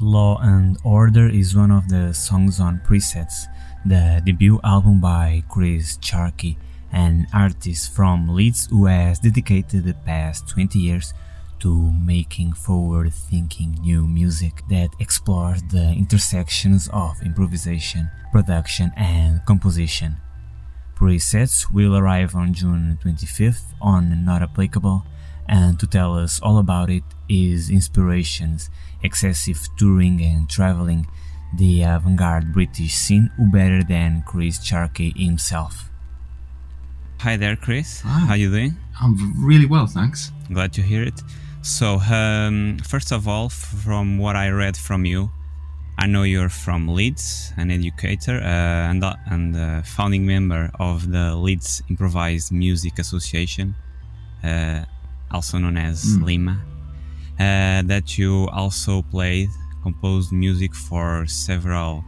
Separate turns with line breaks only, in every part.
Law and Order is one of the songs on Presets, the debut album by Chris Sharkey, an artist from Leeds who has dedicated the past 20 years to making forward thinking new music that explores the intersections of improvisation, production, and composition. Presets will arrive on June 25th on Not Applicable, and to tell us all about it is inspirations, excessive touring and traveling, the avant-garde British scene who better than Chris Sharkey himself. Hi there, Chris.
Hi.
How you doing?
I'm really well, thanks.
Glad to hear it. So, um, first of all, from what I read from you, I know you're from Leeds, an educator uh, and, uh, and uh, founding member of the Leeds Improvised Music Association, uh, also known as
Mm.
Lima. Uh, that you also played, composed music for several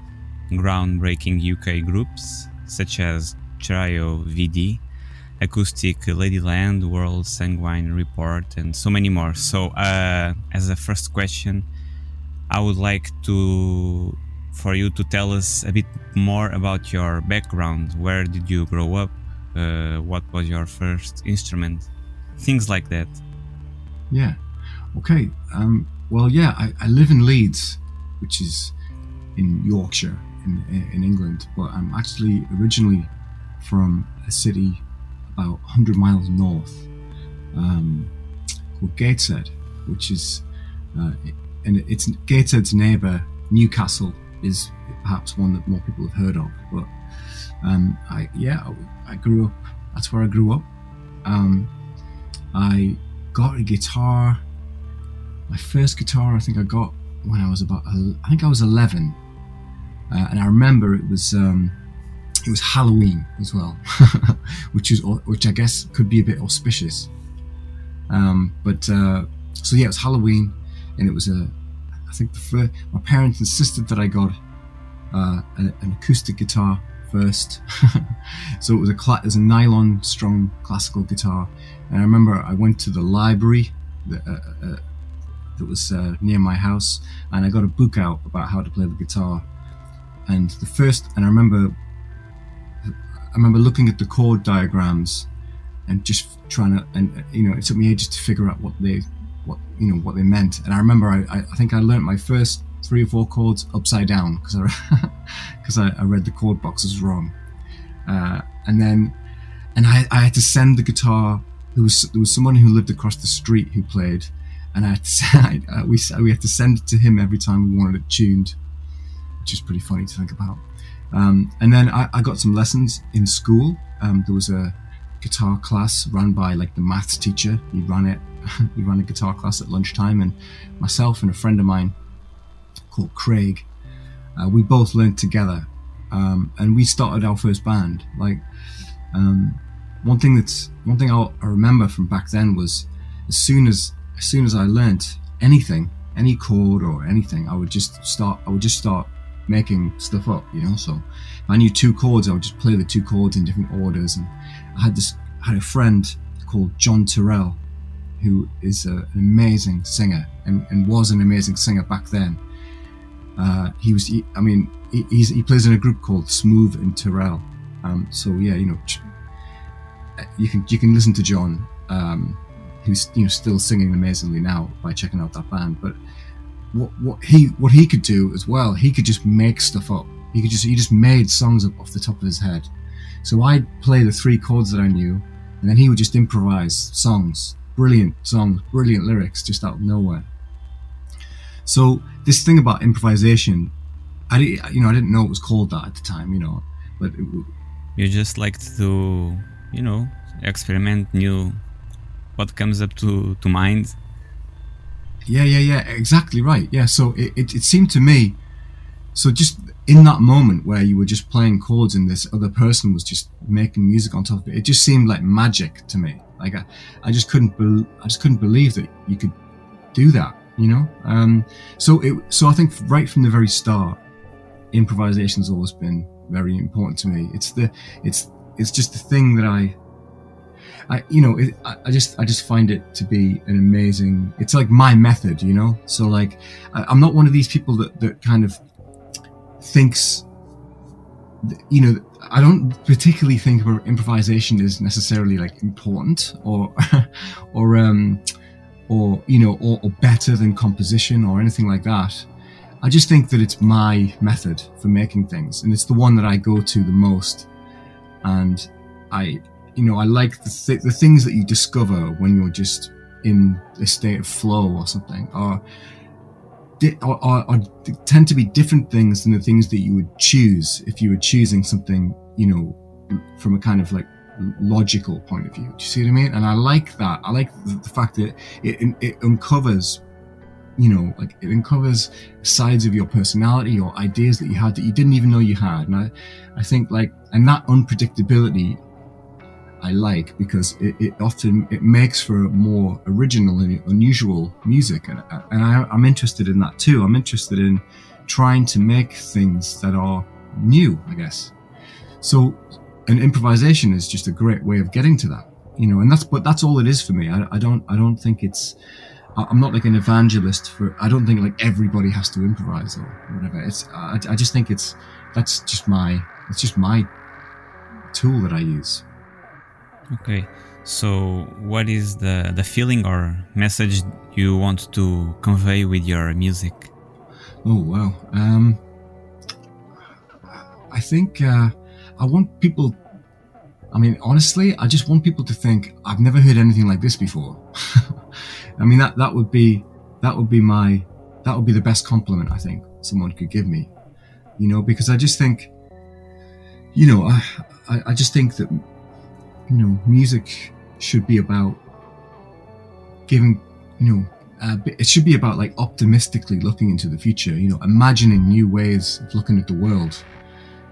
groundbreaking UK groups, such as Trio VD, Acoustic Ladyland, World Sanguine Report, and so many more. So, uh, as a first question, I would like to for you to tell us a bit more about your background. Where did you grow up? Uh, what was your first instrument? Things like that.
Yeah. Okay. Um, well, yeah, I, I live in Leeds, which is in Yorkshire, in, in England, but I'm actually originally from a city about 100 miles north um, called Gateshead, which is, uh, and it's Gateshead's neighbour, Newcastle, is perhaps one that more people have heard of. But um, I, yeah, I, I grew up. That's where I grew up. Um, I got a guitar. My first guitar, I think I got when I was about I think I was 11, uh, and I remember it was um, it was Halloween as well, which is which I guess could be a bit auspicious. Um, but uh, so yeah, it was Halloween, and it was a, I think the first, my parents insisted that I got uh, an, an acoustic guitar first. so it was a it was a nylon strung classical guitar, and I remember I went to the library that, uh, uh, that was uh, near my house, and I got a book out about how to play the guitar. And the first, and I remember, I remember looking at the chord diagrams, and just trying to, and you know, it took me ages to figure out what they, what you know, what they meant. And I remember, I, I, think I learnt my first three or four chords upside down because I, because I, I read the chord boxes wrong. Uh, and then, and I, I had to send the guitar. There was there was someone who lived across the street who played, and I uh, we we had to send it to him every time we wanted it tuned, which is pretty funny to think about. Um, and then I, I got some lessons in school. Um, there was a guitar class run by like the maths teacher. He ran it. he ran a guitar class at lunchtime, and myself and a friend of mine called Craig, uh, we both learned together, um, and we started our first band. Like um, one thing that's one thing I'll, I remember from back then was as soon as as soon as I learnt anything, any chord or anything, I would just start. I would just start making stuff up, you know. So if I knew two chords, I would just play the two chords in different orders. And I had this I had a friend called John Turrell, who is a, an amazing singer and, and was an amazing singer back then. Uh, he was, he, I mean, he, he plays in a group called Smoove and Turrell. Um, so yeah, you know, you can you can listen to John, um, who's you know still singing amazingly now by checking out that band. But what what he what he could do as well, he could just make stuff up. He could just he just made songs up off the top of his head. So I'd play the three chords that I knew, and then he would just improvise songs, brilliant songs, brilliant lyrics, just out of nowhere. So this thing about improvisation, I you know, I didn't know it was called that at the time, you know, but it,
You just like to, you know, experiment new, what comes up to to mind.
yeah, yeah, yeah, exactly right. Yeah, so it, it, it seemed to me, so just in that moment where you were just playing chords and this other person was just making music on top of it, it just seemed like magic to me. Like I, I just couldn't, bel I just couldn't believe that you could do that, you know. Um, so it, so I think right from the very start, improvisation's always been very important to me. It's the, it's, it's just the thing that I, I, you know, it, I, just, I just find it to be an amazing. It's like my method, you know. So like, I, I'm not one of these people that that kind of thinks, you know, I don't particularly think improvisation is necessarily like important or, or um, or you know, or, or better than composition or anything like that. I just think that it's my method for making things, and it's the one that I go to the most. And I, you know, I like the th- the things that you discover when you're just in a state of flow or something, or, or, or, or tend to be different things than the things that you would choose if you were choosing something, you know, from a kind of like logical point of view. Do you see what I mean? And I like that. I like the, the fact that it, it uncovers you know, like it uncovers sides of your personality or ideas that you had that you didn't even know you had. And I, I think like, and that unpredictability I like because it, it often, it makes for more original and unusual music. And, and I, I'm interested in that too. I'm interested in trying to make things that are new, I guess. So, an improvisation is just a great way of getting to that, you know, and that's, but that's all it is for me. I, I don't, I don't think it's, I'm not like an evangelist for. I don't think like everybody has to improvise or whatever. It's. I, I just think it's. That's just my. It's just my tool that I use.
Okay, so what is the the feeling or message you want to convey with your music?
Oh wow. Um, I think uh, I want people. I mean, honestly, I just want people to think I've never heard anything like this before. I mean, that, that would be, that would be my, that would be the best compliment I think someone could give me, you know, because I just think, you know, I, I, I just think that, you know, music should be about giving, you know, uh, it should be about like optimistically looking into the future, you know, imagining new ways of looking at the world,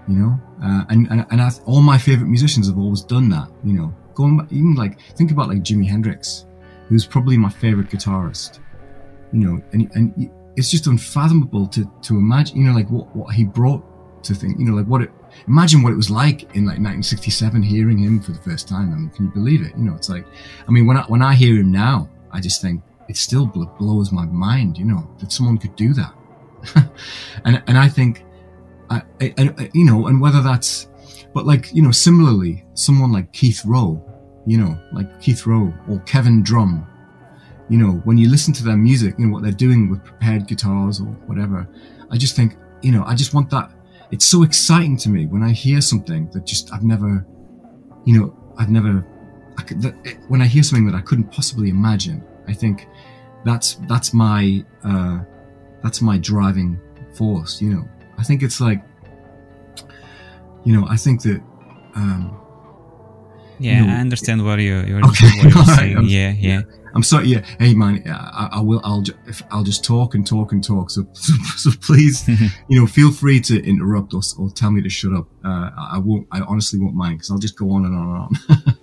you know, uh, and and, and I, all my favorite musicians have always done that, you know, going back, even like think about like Jimi Hendrix, who's probably my favorite guitarist. You know, and and it's just unfathomable to to imagine. You know, like what what he brought to think. You know, like what it. Imagine what it was like in like 1967 hearing him for the first time. I mean, can you believe it? You know, it's like, I mean, when I when I hear him now, I just think it still blows my mind. You know, that someone could do that. and and I think, I, I, I you know, and whether that's, but like you know, similarly, someone like Keith Rowe you know, like Keith Rowe or Kevin Drumm. You know, when you listen to their music, you know, what they're doing with prepared guitars or whatever, I just think, you know, I just want that. It's so exciting to me when I hear something that just I've never, you know, I've never, I could, that, when I hear something that I couldn't possibly imagine, I think that's, that's my, uh, that's my driving force, you know. I think it's like, you know, I think that, um,
yeah, know, I understand what you you're, okay. what you're saying. I'm, yeah, yeah.
I'm sorry. Yeah, hey man, I, I will. I'll I'll just talk and talk and talk. So so, so please, you know, feel free to interrupt us or tell me to shut up. Uh, I won't. I honestly won't mind because I'll just go on and on and on.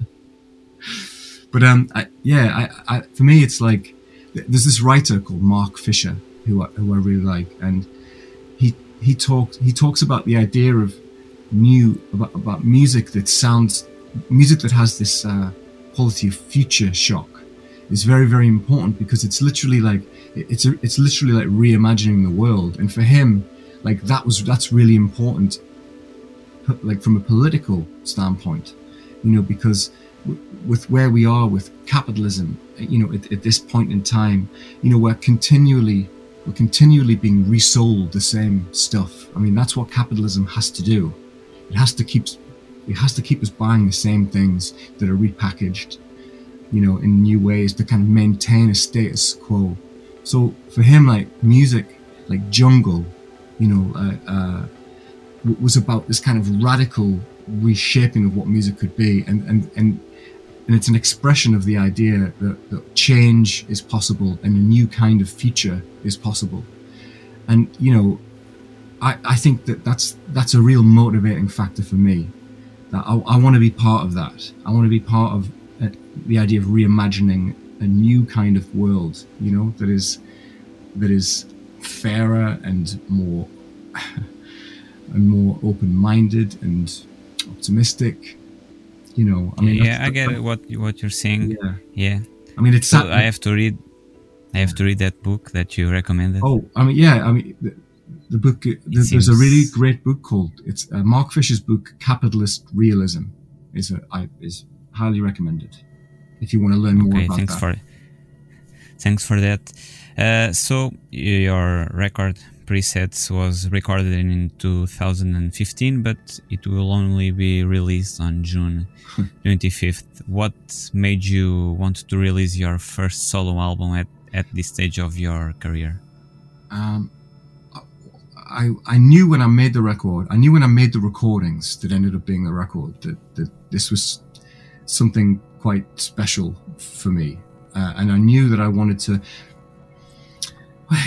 but um, I, yeah, I, I for me it's like there's this writer called Mark Fisher who I, who I really like, and he he talks he talks about the idea of new about about music that sounds music that has this uh, quality of future shock is very very important because it's literally like it's a, it's literally like reimagining the world. And for him like that was that's really important like from a political standpoint you know because with where we are with capitalism you know at, at this point in time you know we're continually we're continually being resold the same stuff. I mean that's what capitalism has to do. It has to keep it has to keep us buying the same things that are repackaged, you know, in new ways to kind of maintain a status quo. So for him, like music, like jungle, you know, uh, uh, was about this kind of radical reshaping of what music could be, and and and and it's an expression of the idea that, that change is possible and a new kind of future is possible. And you know, I, I think that that's that's a real motivating factor for me that I, I want to be part of that. I want to be part of uh, the idea of reimagining a new kind of world, you know, that is that is fairer and more and more open-minded and optimistic. You know, I mean,
yeah, I get what what you're saying.
Yeah,
yeah.
I mean, it's.
So I have to read. I have to read that book that you recommended.
Oh, I mean, yeah, I mean, the, book. The, there's a really great book called it's uh, Mark Fisher's book, Capitalist Realism. Is a I is highly recommended if you want to learn more about
thanks
that.
for thanks for that. Uh, so your record presets was recorded in 2015, but it will only be released on June 25th. What made you want to release your first solo album at, at this stage of your career?
Um, I, I knew when I made the record, I knew when I made the recordings that ended up being the record that, that this was something quite special for me. Uh, and I knew that I wanted to,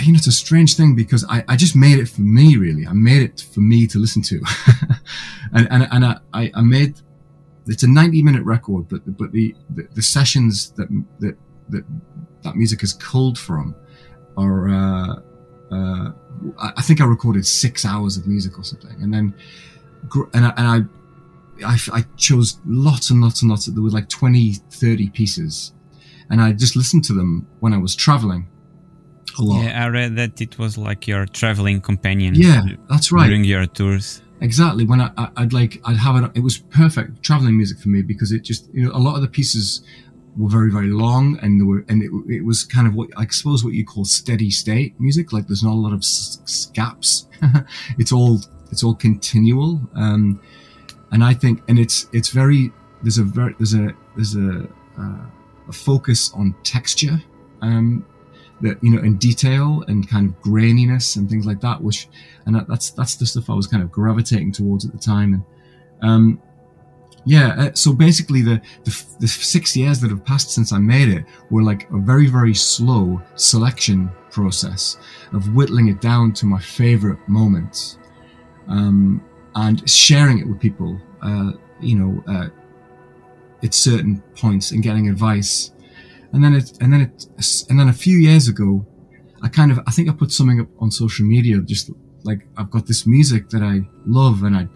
you know, it's a strange thing because I, I just made it for me, really. I made it for me to listen to. and and, and I, I made, it's a 90 minute record, but, but the, the, the sessions that, that, that, that music is culled from are, uh, uh, I think I recorded six hours of music or something. And then, and I, and I I, I, chose lots and lots and lots. There were like 20, 30 pieces. And I just listened to them when I was traveling a lot.
Yeah, I read that it was like your traveling companion.
Yeah, that's right.
During your tours.
Exactly. When I, I, would like, I'd have it, it was perfect traveling music for me because it just, you know, a lot of the pieces were very, very long and were, and it, it was kind of what, I suppose what you call steady state music. Like there's not a lot of gaps. it's all, it's all continual. Um, and I think, and it's it's very there's a very there's a there's a uh, a focus on texture, um, that you know in detail and kind of graininess and things like that, which and that's that's the stuff I was kind of gravitating towards at the time, and um, yeah, uh, so basically the, the the six years that have passed since I made it were like a very very slow selection process of whittling it down to my favorite moments. Um, and sharing it with people, uh, you know, uh, at certain points and getting advice. And then it, and then it, and then a few years ago, I kind of, I think I put something up on social media, just like I've got this music that I love and I,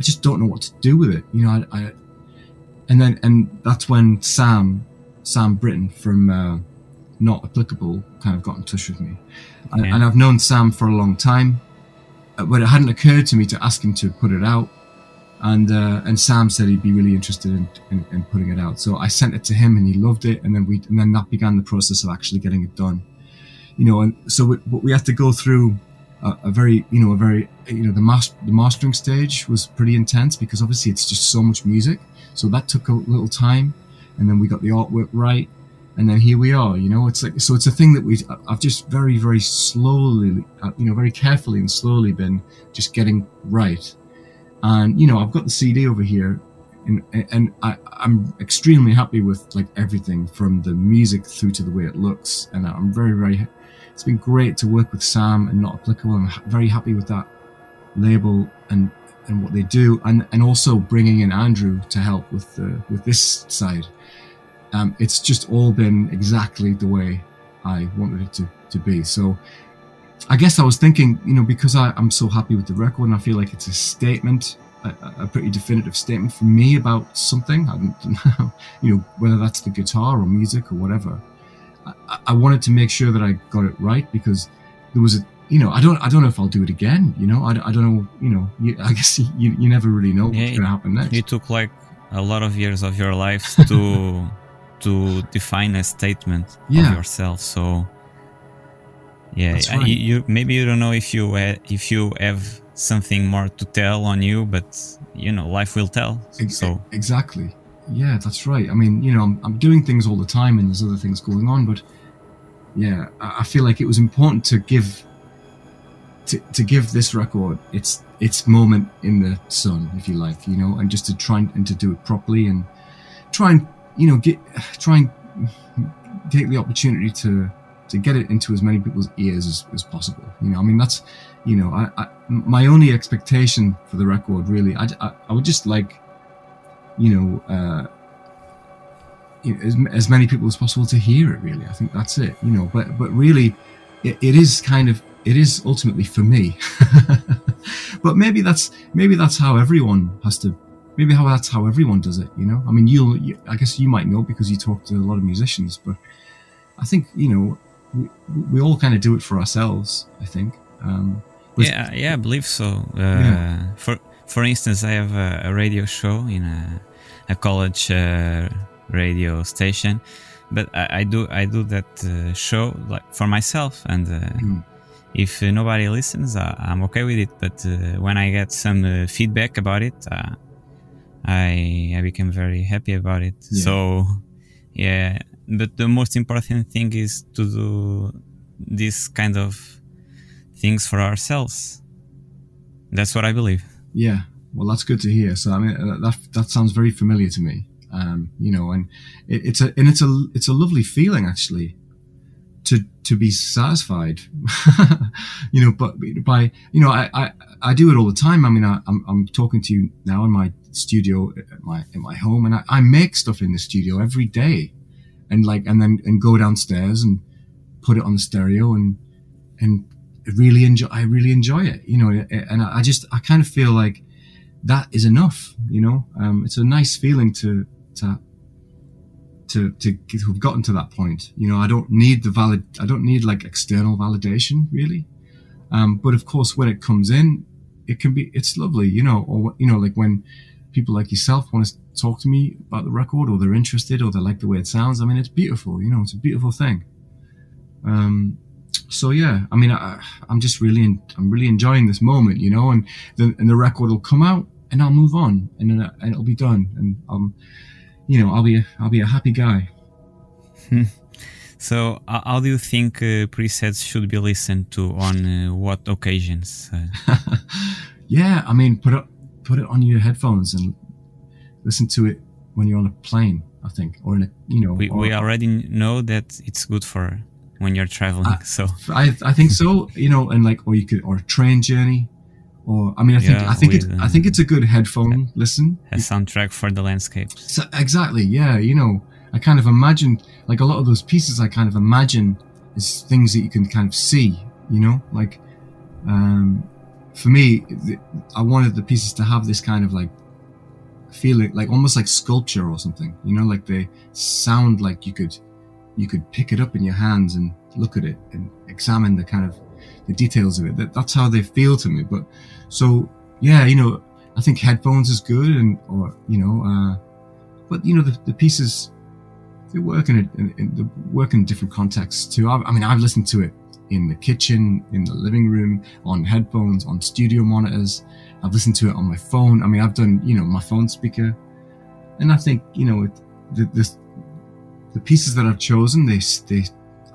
I just don't know what to do with it. You know, I, I and then, and that's when Sam, Sam Britton from, uh, Not Applicable kind of got in touch with me. And, and I've known Sam for a long time but it hadn't occurred to me to ask him to put it out. And uh, and Sam said he'd be really interested in, in, in, putting it out. So I sent it to him, and he loved it. And then we and then that began the process of actually getting it done. You know, and so we, we had to go through a, a, very you know a very you know the mas- the mastering stage was pretty intense because obviously it's just so much music. So that took a little time, and then we got the artwork right, and then here we are you know it's like so it's a thing that we i've just very very slowly uh, you know very carefully and slowly been just getting right and you know i've got the cd over here and and I, i'm extremely happy with like everything from the music through to the way it looks. And i'm very very it's been great to work with sam and not applicable. I'm very happy with that label and and what they do and and also bringing in andrew to help with the with this side. Um, it's just all been exactly the way I wanted it to, to be. So I guess I was thinking, you know, because I, am so happy with the record and I feel like it's a statement, a, a pretty definitive statement for me about something. I don't know, you know, whether that's the guitar or music or whatever. I, I wanted to make sure that I got it right because there was a, you know, I don't, I don't know if I'll do it again. You know, I, I don't know. You know, you, I guess you, you never really know what's yeah, going to happen next.
It took like a lot of years of your life to to define a statement yeah. of yourself. So yeah, right. you, maybe you don't know if you uh, if you have something more to tell on you, but you know life will tell. So
exactly, yeah, that's right. I mean, you know, I'm, I'm doing things all the time, and there's other things going on, but yeah, I, I feel like it was important to give to, to give this record its its moment in the sun, if you like, you know, and just to try and, and to do it properly and try and you know, get try and take the opportunity to to get it into as many people's ears as, as possible. You know, I mean, that's, you know, I, I, my only expectation for the record, really, I, I, I would just like, you know, uh, you know, as, as many people as possible to hear it. Really, I think that's it. You know, but but really, it, it is kind of it is ultimately for me. but maybe that's maybe that's how everyone has to maybe how that's how everyone does it. You know, I mean, you'll you, I guess you might know because you talk to a lot of musicians, but I think you know we, we all kind of do it for ourselves. I think. Um,
yeah, yeah, I believe so. Uh, yeah. For for instance, I have a, a radio show in a, a college uh, radio station, but I, I, do I do that uh, show like for myself, and mm. if nobody listens, I'm okay with it. But uh, when I get some uh, feedback about it, I I became very happy about it. Yeah. So yeah, but the most important thing is to do this kind of things for ourselves. That's what I believe.
Yeah, well, that's good to hear. So I mean, uh, that that sounds very familiar to me. Um, you know, and it, it's a and it's a it's a lovely feeling actually to to be satisfied. you know, but by you know, I, I I do it all the time. I mean, I, I'm, I'm talking to you now in my studio at my in my home, and I, I make stuff in the studio every day, and like and then and go downstairs and put it on the stereo and and really enjoy. I really enjoy it, you know, and I just I kind of feel like that is enough. You know, um, it's a nice feeling to to to to have gotten to that point. You know, I don't need the valid. I don't need like external validation really. Um, but of course, when it comes in, it can be. It's lovely, you know, or you know, like when people like yourself want to talk to me about the record, or they're interested, or they like the way it sounds. I mean, it's beautiful. You know, it's a beautiful thing. Um, so yeah, I mean, I, am just really, in, I'm really enjoying this moment, you know, and the, and the record will come out and I'll move on and then, and it'll be done. And, um, you know, I'll be, a, I'll be a happy guy.
Hmm. So, uh, how do you think uh, presets should be listened to on uh, what occasions?
Uh? yeah, I mean, put it put it on your headphones and listen to it when you're on a plane. I think, or in a you know,
we,
or,
we already know that it's good for when you're traveling. I, so
I, I think so. You know, and like, or you could, or a train journey, or I mean, I think yeah, I think it's I think it's a good headphone a, listen.
A soundtrack for the landscape.
So, exactly. Yeah. You know, I kind of imagine like a lot of those pieces. I kind of imagine is things that you can kind of see. You know, like um, for me, I wanted the pieces to have this kind of like feeling, like almost like sculpture or something. You know, like they sound like you could you could pick it up in your hands and look at it and examine the kind of the details of it. That, that's how they feel to me. But so yeah, you know, I think headphones is good and or you know, uh, but you know the, the pieces they work in, a, in, in they work in different contexts too. I, I mean, I've listened to it in the kitchen, in the living room, on headphones, on studio monitors. I've listened to it on my phone. I mean, I've done, you know, my phone speaker. And I think, you know, it, the, the, the pieces that I've chosen, they, they,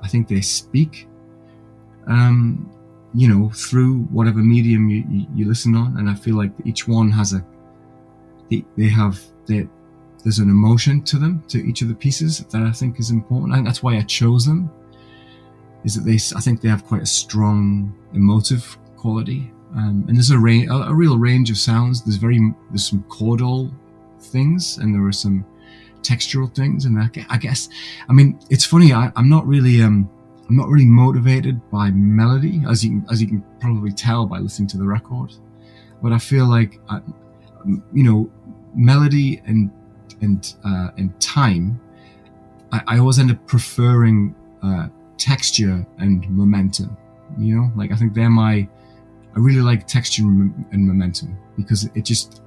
I think they speak, um, you know, through whatever medium you, you, you, listen on. And I feel like each one has a, they, they have, they, there's an emotion to them, to each of the pieces that I think is important. Think that's why I chose them, is that they, I think they have quite a strong emotive quality. Um, and there's a, range, a, a real range of sounds. There's very, there's some chordal things and there are some, textural things. And I guess, I mean, it's funny. I, am not really, um, I'm not really motivated by melody, as you as you can probably tell by listening to the record. But I feel like, I, you know, melody and and uh, and time. I, I always end up preferring uh, texture and momentum. You know, like I think they're my. I really like texture and momentum because it just,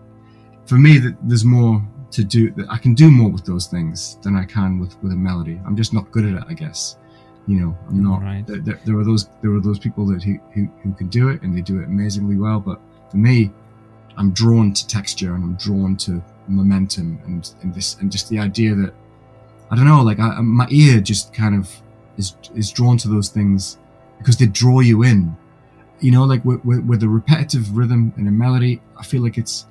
for me, that there's more to do that I can do more with those things than I can with with a melody. I'm just not good at it, I guess. You know, I'm not. Right. There, there, are those there are those people that who, who who can do it and they do it amazingly well. But for me, I'm drawn to texture and I'm drawn to momentum and and this and just the idea that I don't know, like I, my ear just kind of is is drawn to those things because they draw you in. You know, like with, with, with a repetitive rhythm and a melody, I feel like it's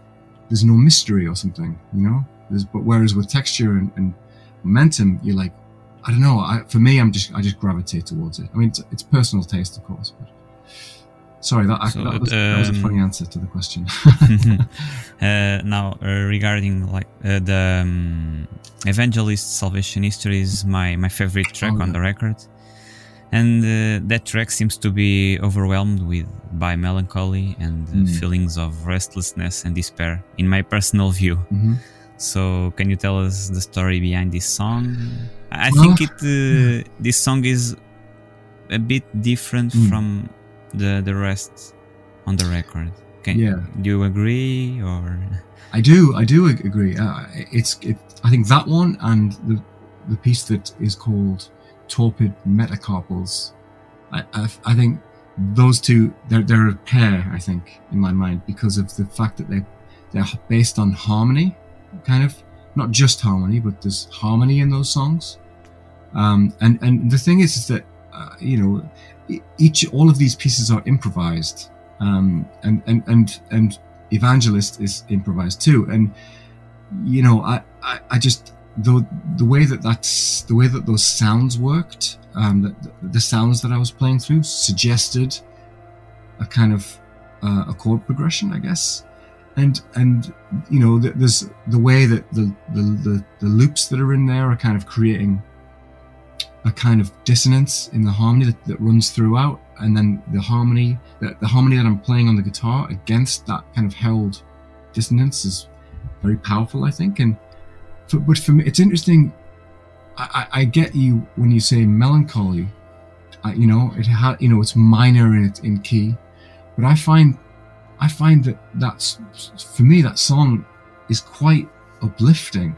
there's no mystery or something, you know. There's, but whereas with texture and, and momentum, you're like, I don't know. I, for me, I'm just I just gravitate towards it. I mean, it's, it's personal taste, of course. But sorry, that, so, that, was, um, that, was, a um, funny answer to the question.
uh, now, uh, regarding like uh, the um, Evangelist Salvation History is my my favorite track oh, on the record. And uh, that track seems to be overwhelmed with by melancholy and uh,
Mm.
feelings of restlessness and despair in my personal view
hmm
so can you tell us the story behind this song i
Well,
think it uh, this song is a bit different
Mm.
from the the rest on the record can
Yeah.
do you agree or
I do, I do ag- agree. Uh, it's, it, I think that one and the the piece that is called "Torpid Metacarpals." I, I, I think those two, they're they're a pair. I think in my mind because of the fact that they they're based on harmony, kind of not just harmony, but there's harmony in those songs. Um, and and the thing is, is that uh, you know, each all of these pieces are improvised, um, and and and and evangelist is improvised too and you know i i, I just the the way that that's the way that those sounds worked um the, the sounds that i was playing through suggested a kind of uh, a chord progression i guess. And and you know th- there's the way that the, the the the loops that are in there are kind of creating a kind of dissonance in the harmony that, that runs throughout. And then the harmony the, the harmony that i'm playing on the guitar against that kind of held dissonance is very powerful i think. And for, but for me it's interesting I, I, I get you when you say melancholy I, you know it had you know it's minor in in key but i find i find that that's for me that song is quite uplifting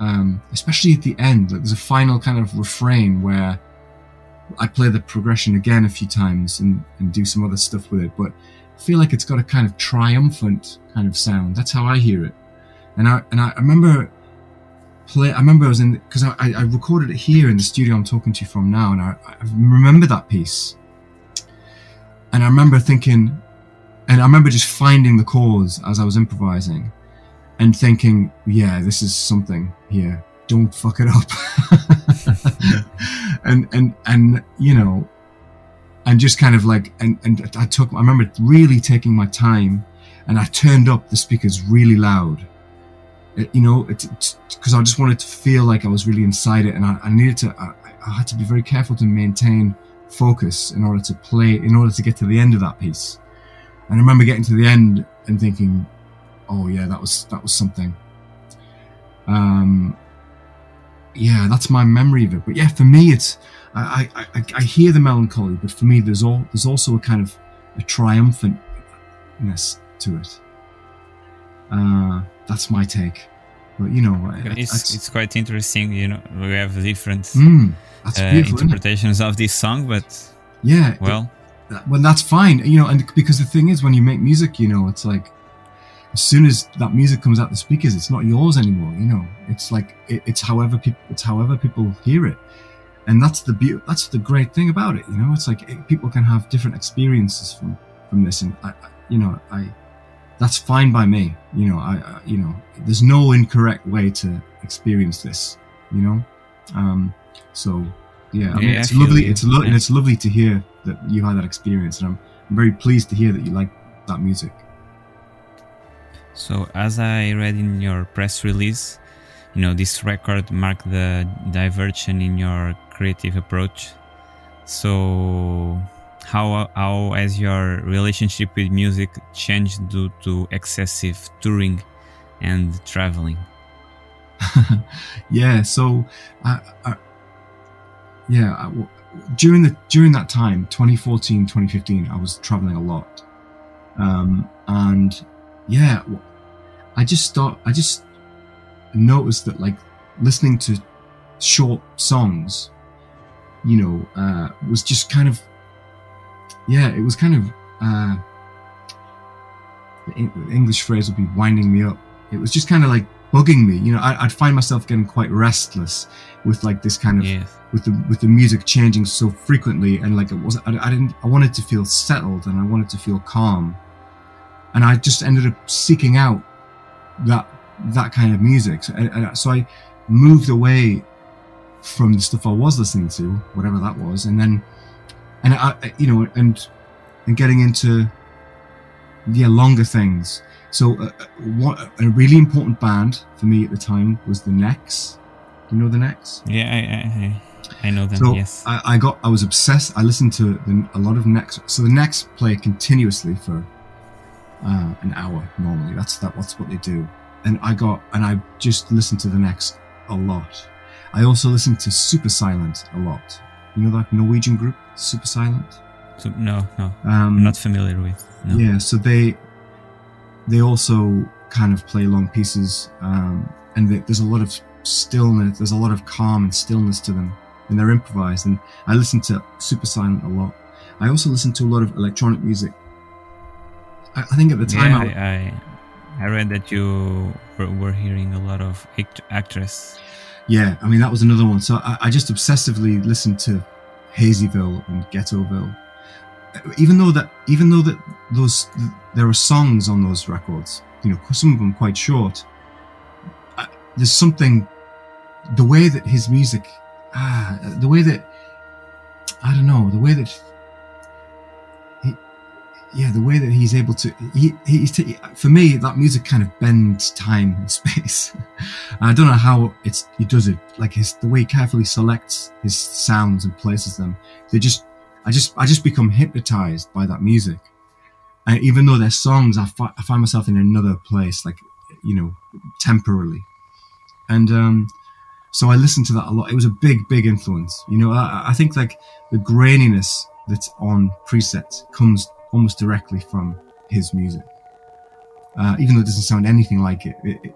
um, especially at the end like there's a final kind of refrain where I play the progression again a few times and, and do some other stuff with it, but I feel like it's got a kind of triumphant kind of sound. That's how I hear it. And I and I remember play. I remember I was in because I, I recorded it here in the studio I'm talking to you from now, and I, I remember that piece. And I remember thinking, and I remember just finding the chords as I was improvising, and thinking, yeah, this is something here. Don't fuck it up. and and and you know and just kind of like and and I took I remember really taking my time and I turned up the speakers really loud It- you know because I just wanted to feel like I was really inside it and I, I needed to I, I had to be very careful to maintain focus in order to play in order to get to the end of that piece and I remember getting to the end and thinking oh yeah that was that was something um yeah, that's my memory of it. But yeah, for me, it's I, I, I, I hear the melancholy, but for me, there's all there's also a kind of a triumphantness to it. Uh, that's my take. But you know, I-
it's, it's quite interesting you know we have different
mm,
uh,
it?
interpretations of this song but
Yeah,
well
that- well, that's fine. You know, and because the thing is, when you make music, you know, it's like as soon as that music comes out the speakers, it's not yours anymore. You know, it's like it, it's however people it's however people hear it, and that's the beauty. That's the great thing about it. You know, it's like it, people can have different experiences from from this, and I, I, you know, I that's fine by me. You know, I, I you know, there's no incorrect way to experience this. You know, um, so yeah, I mean,
Yeah,
it's
feel
lovely.
you.
It's lo- and it's lovely to hear that you had that experience, and I'm, I'm very pleased to hear that you like that music.
So, as I read in your press release, you know, this record marked the diversion in your creative approach. So, how how has your relationship with music changed due to excessive touring and traveling?
yeah so I, I, yeah I during the during that time 2014 2015 i was traveling a lot um and yeah I just start i just noticed that like listening to short songs you know uh was just kind of yeah it was kind of uh the english phrase would be winding me up. It was just kind of like bugging me you know I, i'd find myself getting quite restless with like this kind of
Yes.
with the with the music changing so frequently and like it wasn't I, I didn't i wanted to feel settled and i wanted to feel calm. And i just ended up seeking out that that kind of music. So, and, and so i moved away from the stuff i was listening to whatever that was and then and i you know and and getting into yeah longer things so uh, uh, what a really important band for me at the time was the necks you know the necks
Yeah, I, I, I know them.
So
yes.
I, I got I was obsessed. I listened to the, a lot of Necks. So the Necks play continuously for uh, an hour normally. That's that. What's what they do. And I got and I just listened to the Necks a lot. I also listened to Super Silent a lot. You know that Norwegian group, Super Silent.
So, no, no,
Um,
I'm not familiar with. No.
Yeah, so they they also kind of play long pieces, um, and they, there's a lot of stillness. There's a lot of calm and stillness to them, and they're improvised. And I listen to Super Silent a lot. I also listen to a lot of electronic music. I, I think at the time,
Yeah,
I,
I, I, I read that you were, were hearing a lot of act- actress.
Yeah, I mean that was another one. So I, I just obsessively listened to Hazyville and Ghettoville. Even though that, even though that those there are songs on those records, you know, some of them quite short. I, there's something, the way that his music, ah, the way that I don't know, the way that yeah, the way that he's able to, he, he's t- for me that music kind of bends time and space. I don't know how it's he does it, like his the way he carefully selects his sounds and places them. They just, I just, I just become hypnotized by that music. And even though they're songs, I, fi- I find myself in another place, like you know, temporarily. And um, so I listened to that a lot. It was a big, big influence. You know, I, I think like the graininess that's on presets comes almost directly from his music. Uh, even though it doesn't sound anything like it, it, it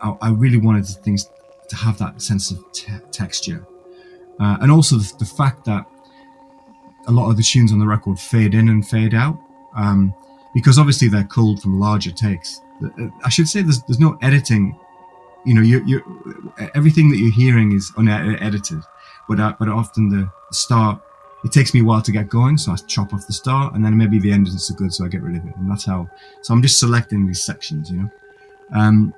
I, I, really wanted things to have that sense of te- texture. Uh, and also the, the, fact that a lot of the tunes on the record fade in and fade out. Um, because obviously they're culled from larger takes. I should say there's, there's no editing. You know, you you everything that you're hearing is unedited, but uh, but often the start it takes me a while to get going, so I chop off the start, and then maybe the end isn't so good, so I get rid of it, and that's how. So I'm just selecting these sections, you know, um,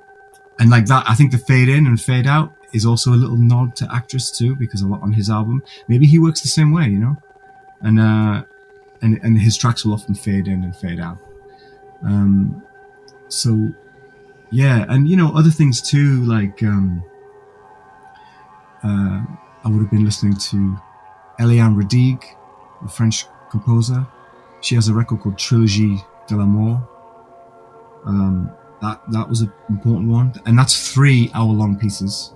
and like that, I think the fade in and fade out is also a little nod to actress too, because a lot on his album, maybe he works the same way, you know, and uh, and and his tracks will often fade in and fade out. Um, so yeah, and you know other things too, like um, uh, I would have been listening to Eliane Radigue, a French composer. She has a record called Trilogie de la Mort. Um, that that was an important one, and that's three hour-long pieces.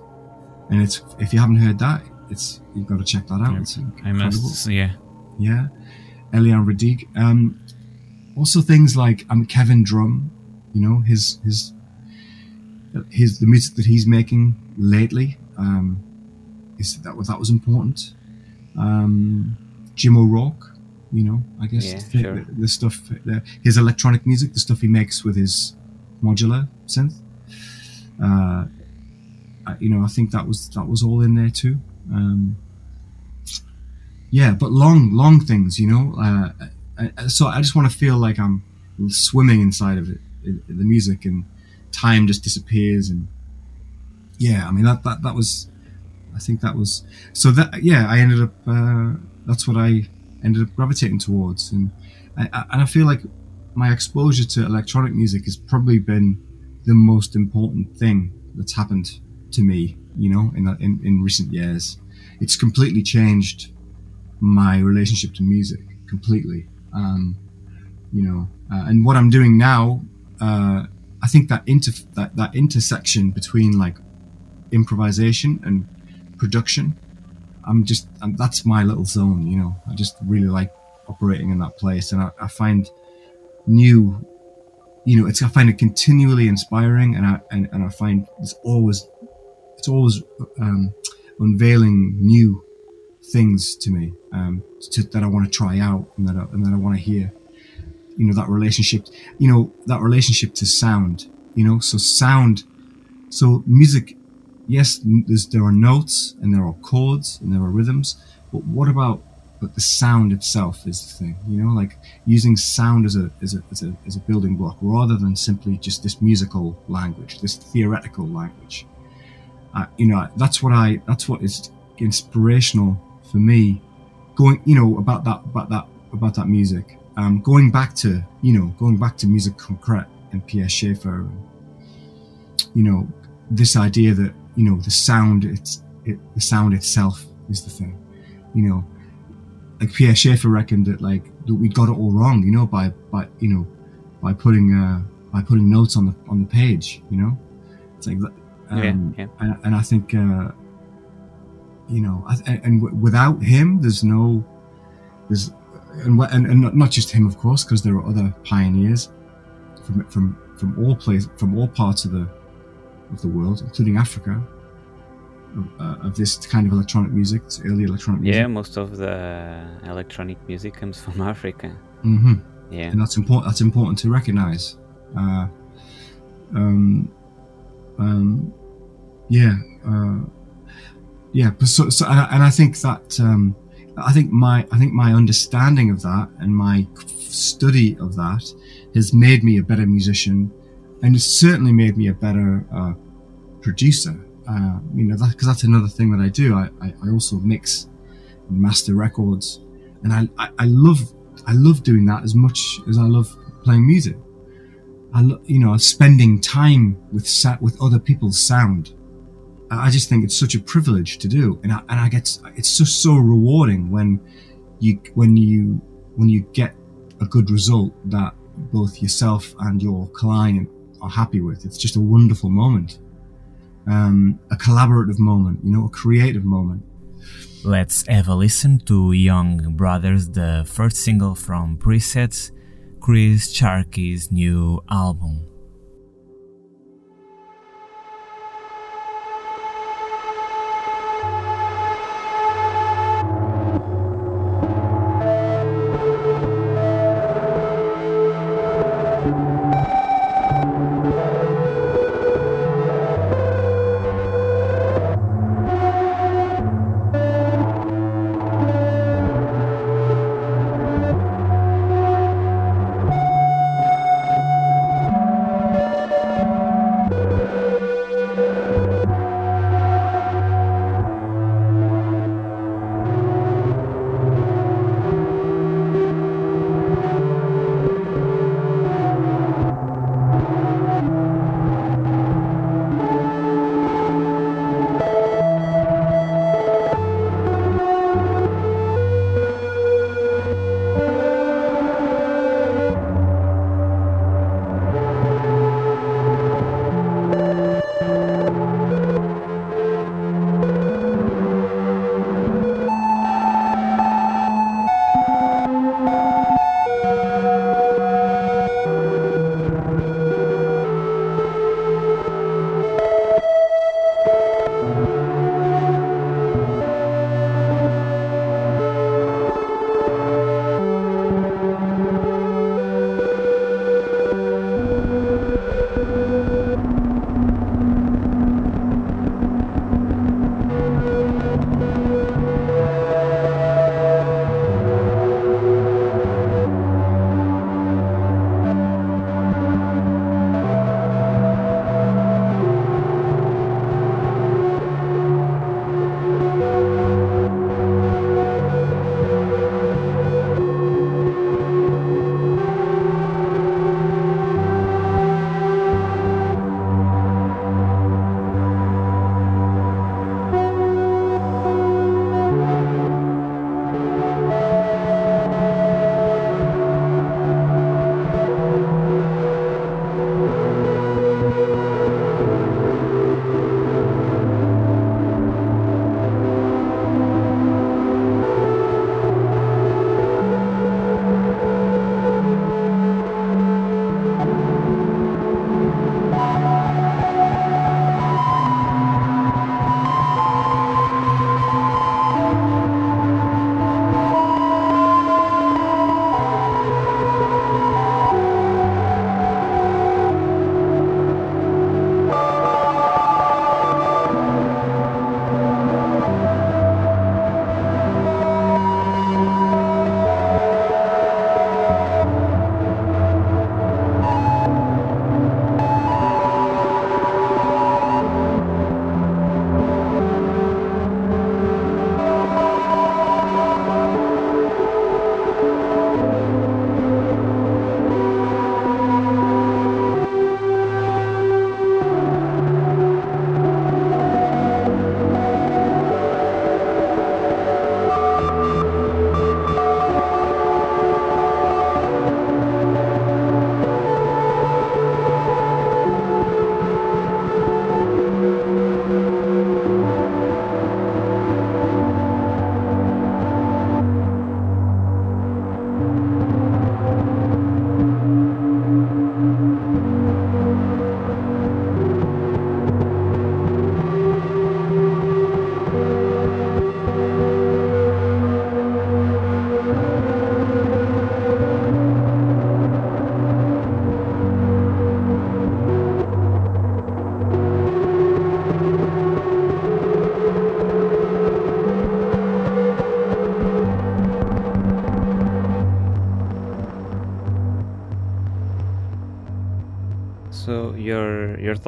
And it's if you haven't heard that, it's you've got to check that out. It's
I must, yeah,
yeah. Eliane Radigue. Um, also things like um, Kevin Drumm, you know his his his the music that he's making lately. Um, is that that was important. Um, Jim O'Rourke, you know, I guess
yeah,
the,
sure.
the, the stuff, the, his electronic music, the stuff he makes with his modular synth. Uh, you know, I think that was that was all in there too. Um, yeah, but long, long things, you know. Uh, I, so I just want to feel like I'm swimming inside of it, the music, and time just disappears. And yeah, I mean that that that was, I think that was so that yeah, I ended up. Uh, that's what I ended up gravitating towards, and I, I, and I feel like my exposure to electronic music has probably been the most important thing that's happened to me. You know, in in, in recent years, it's completely changed my relationship to music completely. Um, you know, uh, and what I'm doing now, uh, I think that inter that, that intersection between like improvisation and production, I'm just and that's my little zone. You know, I just really like operating in that place, and I, I find new, you know, it's I find it continually inspiring, and I and, and I find it's always it's always um, unveiling new things to me um, to, that I want to try out and that I, and that I want to hear. You know that relationship. You know that relationship to sound. You know, so sound. So music. Yes, there are notes and there are chords and there are rhythms, but what about but the sound itself is the thing. You know, like using sound as a as a as a, as a building block rather than simply just this musical language, this theoretical language. Uh, you know, that's what I that's what is inspirational for me going you know about that about that about that music um going back to you know going back to musique concrète and pierre schaeffer and, you know this idea that you know the sound it's it, the sound itself is the thing. You know, like Pierre Schaeffer reckoned that like that we got it all wrong. You know, by by you know by putting uh, by putting notes on the on the page. You know, it's like um, yeah, yeah. And, and, I think uh, you know, and, and without him, there's no there's and and, and not just him, of course, because there are other pioneers from from from all places from all parts of the of the world, including Africa, of, uh, of this kind of electronic music, early electronic music.
Yeah, most of the electronic music comes from Africa.
Mm-hmm.
Yeah,
and that's important. That's important to recognize. Uh, um, um, yeah, uh, yeah. So, so, and I think that um, I think my I think my understanding of that and my study of that has made me a better musician, and it certainly made me a better uh, producer. Uh, you know, because that, that's another thing that I do. I, I, I also mix and master records, and I, I, I love I love doing that as much as I love playing music. I lo- you know spending time with sat with other people's sound. I just think it's such a privilege to do, and I, and I get it's just so rewarding when you when you when you get a good result that both yourself and your client are happy with. It's just a wonderful moment, um, a collaborative moment, you know, a creative moment.
Let's have a listen to Young Brothers, the first single from Presets, Chris Sharkey's new album.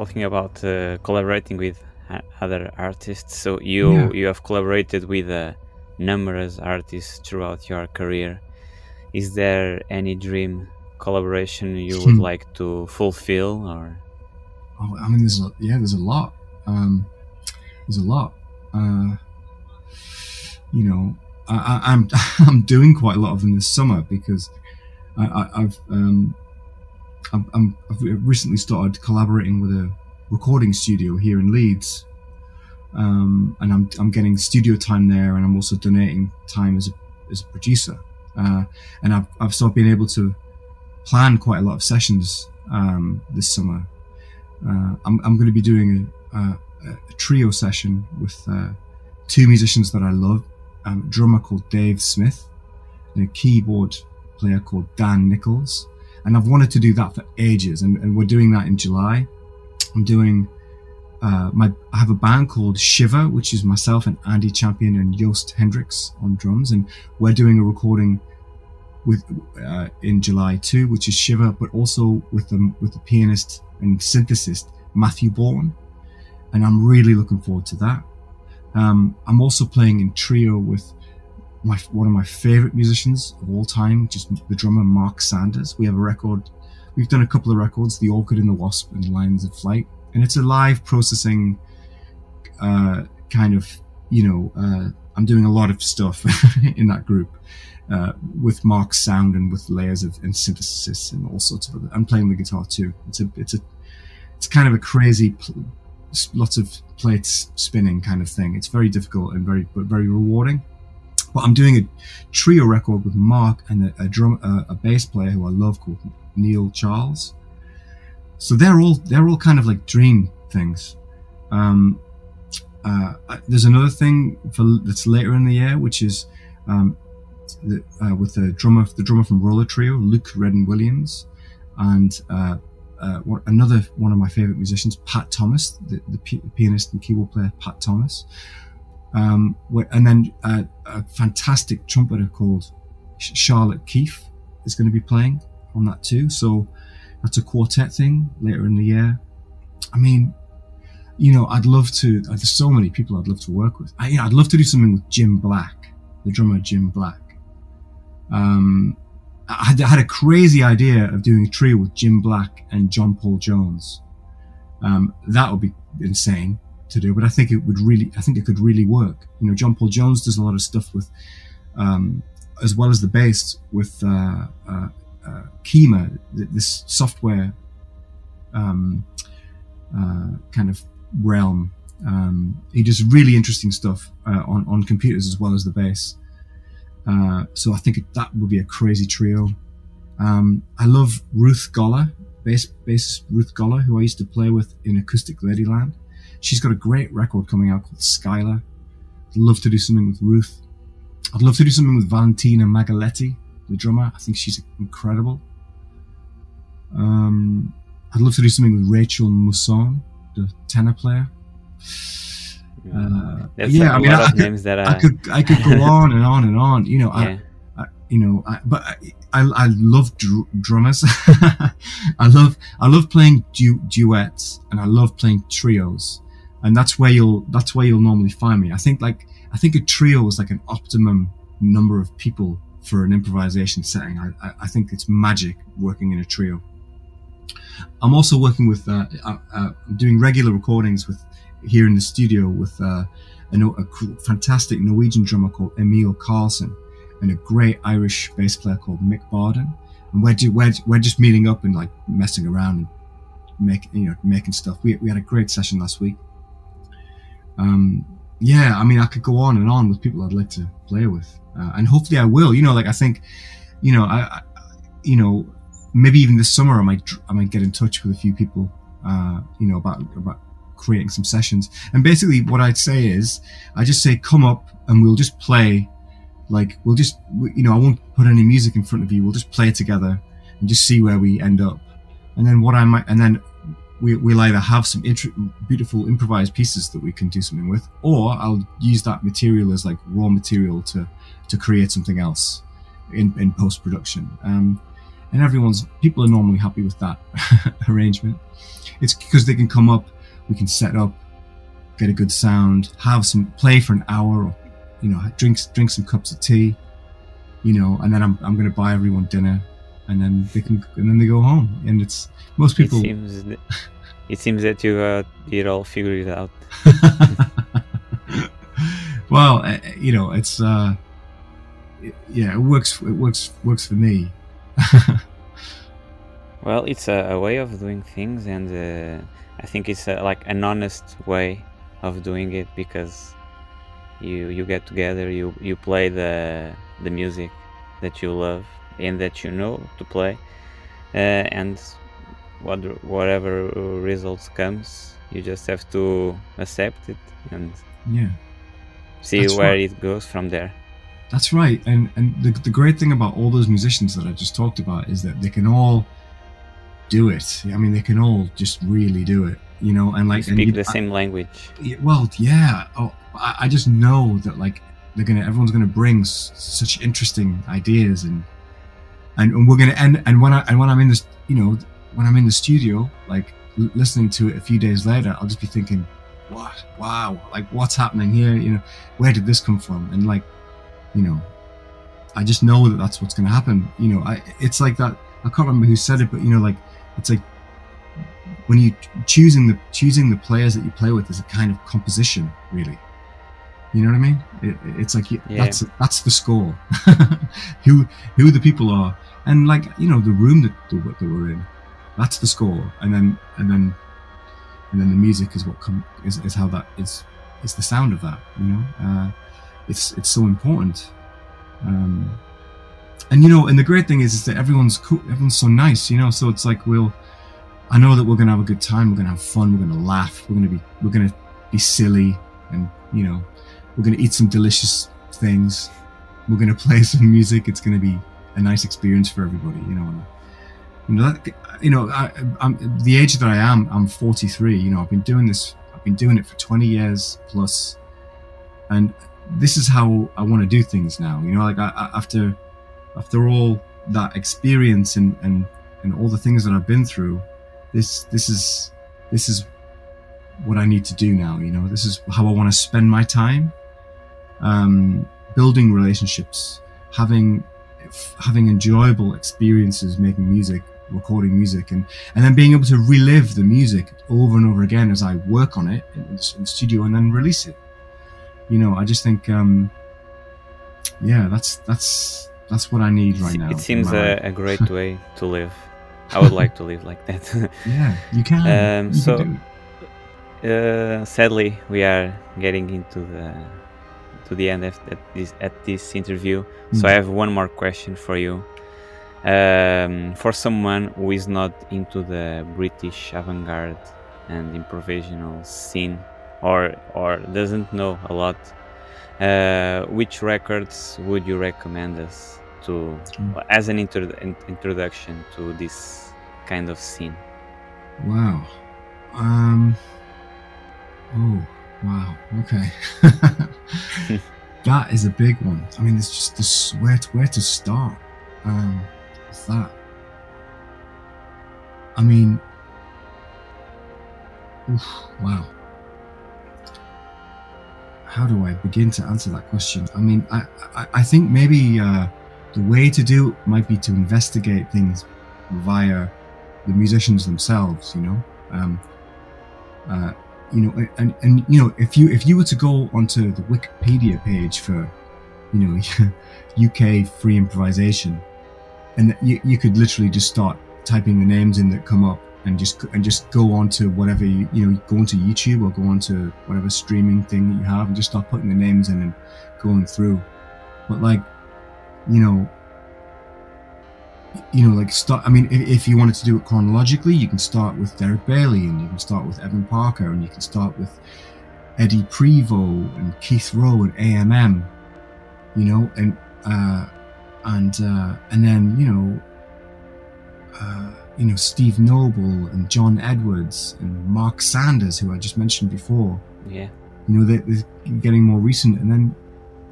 Talking about uh, collaborating with other artists. So you yeah. you have collaborated with uh, numerous artists throughout your career. Is there any dream collaboration you would hmm. like to fulfill, or?
Oh, I mean, there's a, yeah, there's a lot. Um, there's a lot. Uh, you know, I, am I'm, I'm doing quite a lot of them this summer because I, have um, I'm, i have recently started collaborating with a recording studio here in Leeds, um, and I'm I'm getting studio time there, and I'm also donating time as a as a producer, uh, and I've I've sort of been able to plan quite a lot of sessions um, this summer. Uh, I'm I'm going to be doing a, a, a trio session with uh, two musicians that I love, um, a drummer called Dave Smith and a keyboard player called Dan Nicholls. And I've wanted to do that for ages, and, and we're doing that in July. I'm doing uh, my I have a band called Shiver, which is myself and Andy Champion and Joost Hendrickx on drums, and we're doing a recording with uh, in July too, which is Shiver, but also with the with the pianist and synthesist Matthew Bourne, and I'm really looking forward to that. Um, I'm also playing in trio with my one of my favorite musicians of all time, just the drummer Mark Sanders. We have a record. We've done a couple of records, The Orchid and the Wasp and Lines of Flight, and it's a live processing uh, kind of. You know, uh, I'm doing a lot of stuff in that group uh, with Mark's sound and with layers of and synthesis and all sorts of. Other, I'm playing the guitar too. It's a it's a it's kind of a crazy lots of plates spinning kind of thing. It's very difficult and very but very rewarding. But I'm doing a trio record with Mark and a, a drum a, bass player who I love called Neil Charles. So they're all they're all kind of like dream things. Um, uh, there's another thing for that's later in the year, which is um, the, uh, with the drummer the drummer from Roller Trio, Luke Redden Williams, and uh, uh, another one of my favorite musicians, Pat Thomas, the, the pianist and keyboard player, Pat Thomas. Um, and then uh, a fantastic trumpeter called Charlotte Keeffe is going to be playing on that too. So that's a quartet thing later in the year. I mean, you know, I'd love to. Uh, there's so many people I'd love to work with. I, I'd love to do something with Jim Black, the drummer Jim Black. Um, I had, I had a crazy idea of doing a trio with Jim Black and John Paul Jones. Um, that would be insane to do, but I think it would really, I think it could really work. You know, John Paul Jones does a lot of stuff with, um, as well as the bass with uh, uh, uh, Kyma, this software um, uh, kind of realm. Um, he does really interesting stuff uh, on on computers as well as the bass. Uh, so I think that would be a crazy trio. Um, I love Ruth Goller, bass bassist Ruth Goller, who I used to play with in Acoustic Ladyland. She's got a great record coming out called Skylar. I'd love to do something with Ruth. I'd love to do something with Valentina Magaletti, the drummer. I think she's incredible. Um, I'd love to do something with Rachel Musson, the tenor player.
Uh, yeah, I mean, I,
could, I, I could, I could go on and on and on. You know, yeah. I, I, you know, I, but I, I, love dr- drummers. I love, I love playing du- duets, and I love playing trios, and that's where you'll, that's where you'll normally find me. I think like, I think a trio is like an optimum number of people for an improvisation setting. I, I, I think it's magic working in a trio. I'm also working with, uh, uh, uh, doing regular recordings with here in the studio with uh, a, a, fantastic Norwegian drummer called Emil Karlsen and a great Irish bass player called Mick Barden. And we're, we're, we're just meeting up and like messing around and making, you know, making stuff. We, we had a great session last week. Um, yeah, I mean, I could go on and on with people I'd like to play with. Uh, and hopefully I will, you know, like I think, you know, I, I, you know, maybe even this summer I might, I might get in touch with a few people, uh, you know, about, about creating some sessions. And basically, what I'd say is, I just say, come up and we'll just play. Like, we'll just, you know, I won't put any music in front of you. We'll just play together and just see where we end up. And then what I might, and then we, will either have some int- beautiful improvised pieces that we can do something with, or I'll use that material as like raw material to, to create something else in, in post production. Um, and everyone's people are normally happy with that arrangement. It's because they can come up, we can set up, get a good sound, have some play for an hour, or you know, drink drink some cups of tea, you know, and then I'm I'm going to buy everyone dinner, and then they can and then they go home, and it's most people.
It seems it seems that you got it all figured out.
well, uh, you know, it's uh, yeah, it works. It works works for me.
well, it's a, a, way of doing things, and uh, I think it's a, like an honest way of doing it because you you get together, you you play the the music that you love and that you know to play, uh, and what whatever results comes, you just have to accept it and
yeah,
see That's where right. it goes from there.
That's right, and and the the great thing about all those musicians that I just talked about is that they can all do it. I mean, they can all just really do it, you know, and like
you speak
and
the I, same language.
Well, yeah. Oh, I, I just know that like they're gonna, everyone's gonna bring s- such interesting ideas and, and and we're gonna and and when I and when I'm in this, you know, when I'm in the studio, like l- listening to it a few days later, I'll just be thinking, what? Wow, like what's happening here? You know, where did this come from? And like, you know, I just know that that's what's gonna happen. You know, I it's like that. I can't remember who said it, but you know, like it's like when you choosing the choosing the players that you play with is a kind of composition, really. You know what I mean? It, it's like yeah. that's that's the score. who who the people are, and like you know the room that, that we're in, that's the score, and then and then and then the music is what come is, is how that is is the sound of that. You know, uh, it's it's so important. Um, and you know, and the great thing is, is that everyone's cool, everyone's so nice, you know. So it's like we'll, I know that we're gonna have a good time, we're gonna have fun, we're gonna laugh, we're gonna be, we're gonna be silly, and you know, we're gonna eat some delicious things, we're gonna play some music. It's gonna be a nice experience for everybody, you know. You know, that, you know, I, am the age that I am. I'm 43. You know, I've been doing this. I've been doing it for 20 years plus, and this is how I want to do things now. You know, like I, I, after after all that experience and, and, and all the things that I've been through, this this is this is what I need to do now. You know, this is how I want to spend my time, um, building relationships, having having enjoyable experiences making music, recording music, and and then being able to relive the music over and over again as I work on it in, in the studio and then release it. You know, I just think, um, yeah, that's that's that's what I need right now.
It seems a, a, great way to live. I would like to live like that.
yeah, you can.
Um,
you
so, can uh, sadly, we are getting into the to the end of at this at this interview. Mm. So I have one more question for you. Um, for someone who is not into the British avant-garde and improvisational scene, or or doesn't know a lot, uh, which records would you recommend us to mm. as an intro- introduction to this kind of scene?
Wow. Um. Oh, wow. Okay. that is a big one. I mean, it's just this where to, where to start um, with that. I mean, oof, wow. How do I begin to answer that question? I mean, I I, I think maybe. Uh, the way to do it might be to investigate things via the musicians themselves, you know. Um, uh, you know, and, and you know, if you if you were to go onto the Wikipedia page for, you know, UK free improvisation, and you, you could literally just start typing the names in that come up and just and just go on to whatever you you know go onto YouTube or go onto whatever streaming thing that you have and just start putting the names in and going through. But like you know, you know, like start. I mean, if, if, you wanted to do it chronologically, you can start with Derek Bailey, and you can start with Evan Parker, and you can start with Eddie Prevost and Keith Rowe and AMM. You know, and uh, and uh, and then you know, uh, you know Steve Noble and John Edwards and Mark Sanders, who I just mentioned before.
Yeah.
You know, they, are getting more recent, and then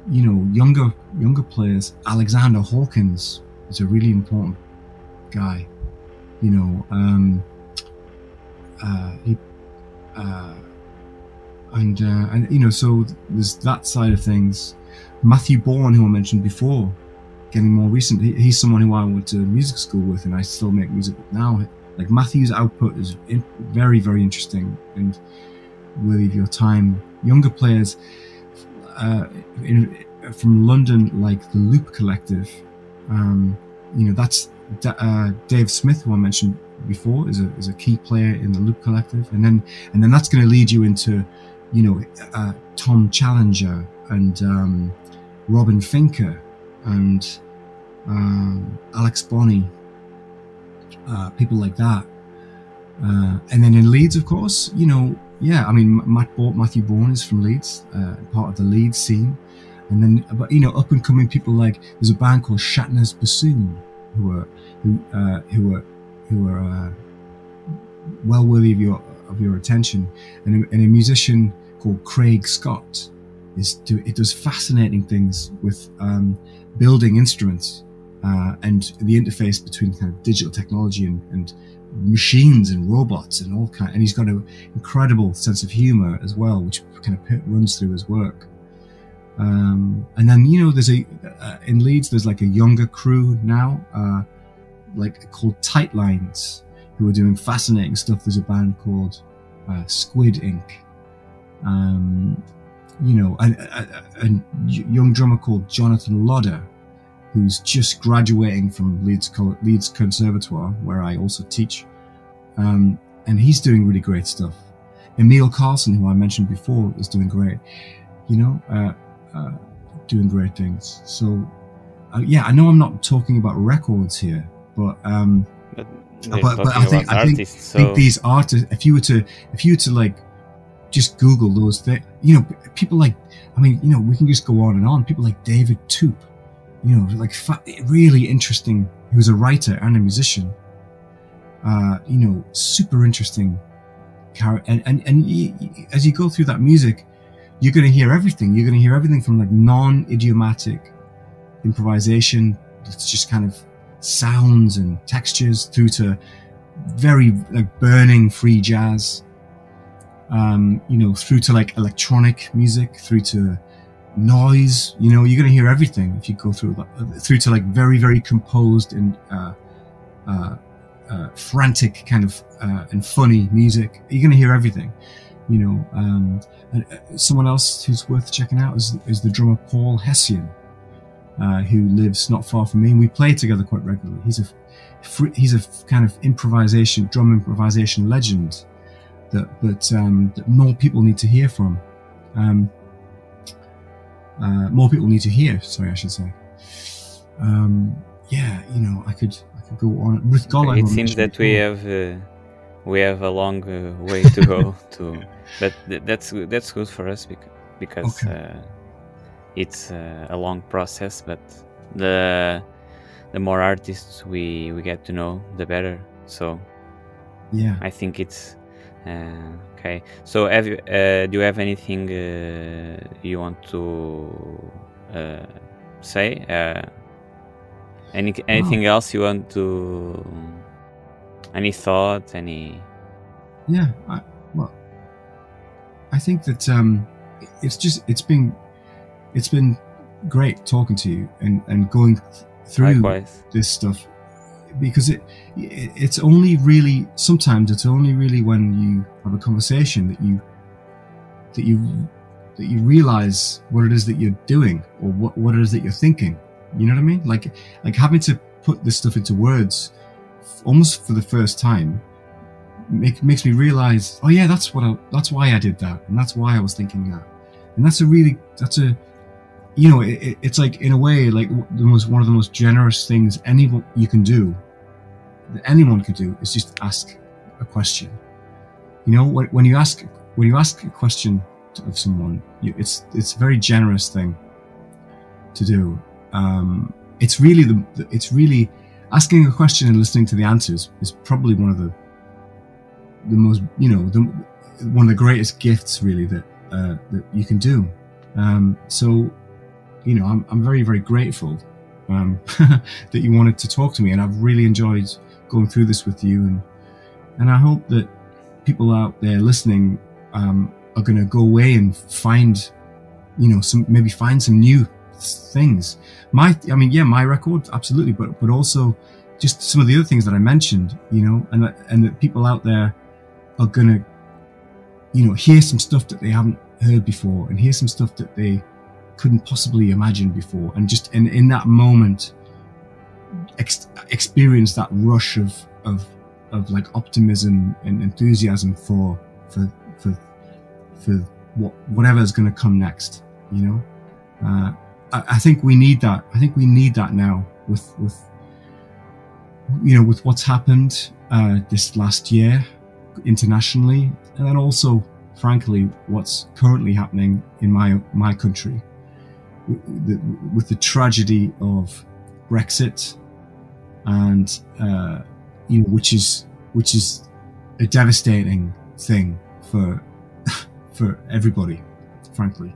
you know, younger younger players. Alexander Hawkins is a really important guy. You know, um, uh, he, uh, and uh, and you know, so there's that side of things. Matthew Bourne, who I mentioned before, getting more recent. He, he's someone who I went to music school with, and I still make music now. Like Matthew's output is in, very, very interesting and worthy of your time. Younger players uh, in, from London, like the Loop Collective, um, you know, that's uh, Dave Smith, who I mentioned before, is a is a key player in the Loop Collective, and then and then that's going to lead you into, you know, uh, Tom Challenger and um, Robin Fincker and um, Alex Bonney, uh, people like that. Uh, and then in Leeds, of course, you know, yeah, I mean, Matt Bo- Matthew Bourne is from Leeds, uh, part of the Leeds scene. And then, but you know, up and coming people like there's a band called Shatner's Bassoon, who are who uh, who are who are uh, well worthy of your of your attention, and a, and a musician called Craig Scott is do it does fascinating things with um, building instruments uh, and the interface between kind of digital technology and, and machines and robots and all kind. And he's got an incredible sense of humor as well, which kind of runs through his work. Um, and then you know, there's a uh, in Leeds, there's like a younger crew now, uh, like called Tight Lines, who are doing fascinating stuff. There's a band called uh, Squid Ink. Um, you know, a, a, a, young drummer called Jonathan Lodder, who's just graduating from Leeds, Leeds Conservatoire, where I also teach. Um, and he's doing really great stuff. Emil Karlsen, who I mentioned before, is doing great, you know, uh, uh, doing great things. So, uh, yeah, I know I'm not talking about records here, but, um,
but, but, but I think, I think,
so... think these artists, if you were to, if you were to like, just Google those things, you know, people like, I mean, you know, we can just go on and on. People like David Toop, you know, like fa- really interesting. He was a writer and a musician. Uh, you know, super interesting character. And, and, and as you go through that music, you're going to hear everything. You're going to hear everything from like non-idiomatic improvisation. It's just kind of sounds and textures through to very like burning free jazz. Um, you know, through to like electronic music, through to noise. You know, you're going to hear everything if you go through through to like very, very composed and uh, uh, uh, frantic kind of uh, and funny music. You're going to hear everything. You know, um, uh, someone else who's worth checking out is, is the drummer Paul Hession, uh, who lives not far from me, and we play together quite regularly. He's a he's a kind of improvisation, drum improvisation legend that that, um, that more people need to hear from. Um, uh, more people need to hear. Sorry, I should say. Um, yeah, you know, I could I could go on. Ruth Goller.
It seems that we have uh, we have a long uh, way to go to, but th- that's that's good for us because because okay. Uh, it's uh, a long process. But the the more artists we we get to know, the better. So
yeah,
I think it's uh, okay. So, have you, uh, do you have anything uh, you want to uh, say? Uh, any anything oh. else you want to? Any thought? Any?
Yeah. I, well, I think that um, it's just it's been it's been great talking to you and and going through
Likewise.
this stuff because it it's only really sometimes it's only really when you have a conversation that you that you that you realize what it is that you're doing or what, what it is that you're thinking. You know what i mean? Like like having to put this stuff into words almost for the first time make, makes me realize oh yeah that's what I, that's why i did that and that's why i was thinking that. And that's a really that's a you know, it, it's like in a way, like the most one of the most generous things anyone you can do, that anyone can do, is just ask a question. You know, when, when you ask when you ask a question of someone, you, it's it's a very generous thing to do. Um, it's really the it's really asking a question and listening to the answers is probably one of the the most you know the one of the greatest gifts really that uh, that you can do. Um, so you know, I'm, I'm very, very grateful um, that you wanted to talk to me, and I've really enjoyed going through this with you, and and I hope that people out there listening um, are going to go away and find, you know, some maybe find some new things. My, I mean, yeah, my record, absolutely, but but also just some of the other things that I mentioned, you know, and that, and that people out there are going to, you know, hear some stuff that they haven't heard before, and hear some stuff that they couldn't possibly imagine before, and just in in that moment, ex- experience that rush of of of like optimism and enthusiasm for for for for what whatever's going to come next. You know, uh, I, I think we need that. I think we need that now with with you know with what's happened uh, this last year internationally, and then also, frankly, what's currently happening in my my country with the, tragedy of Brexit and uh, you know which is which is a devastating thing for for everybody, frankly.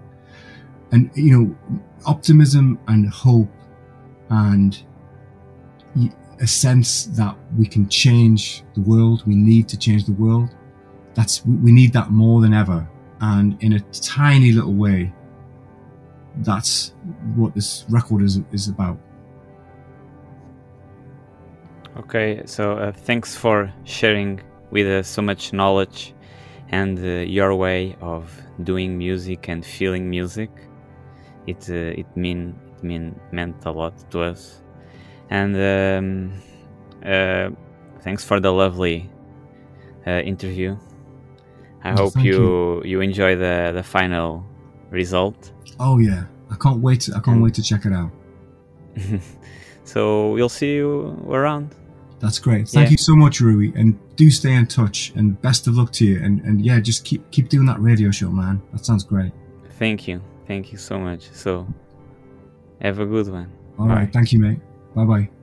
And you know, optimism and hope and a sense that we can change the world. We need to change the world. That's we need that more than ever. And in a tiny little way, that's what this record is is about.
Okay, so uh, thanks for sharing with us so much knowledge and uh, your way of doing music and feeling music. It uh, it mean it mean meant a lot to us, and um, uh, thanks for the lovely uh, interview. I hope you,
you.
you enjoy the the final result.
Oh yeah, I can't wait. To, I can't hmm. wait to check it out.
so we'll see you around.
That's great. Thank
Yeah.
you so much, Rui, and do stay in touch. And best of luck to you. And and yeah, just keep keep doing that radio show, man. That sounds great.
Thank you, thank you so much. So have a good one.
All right, thank you, mate. Bye bye.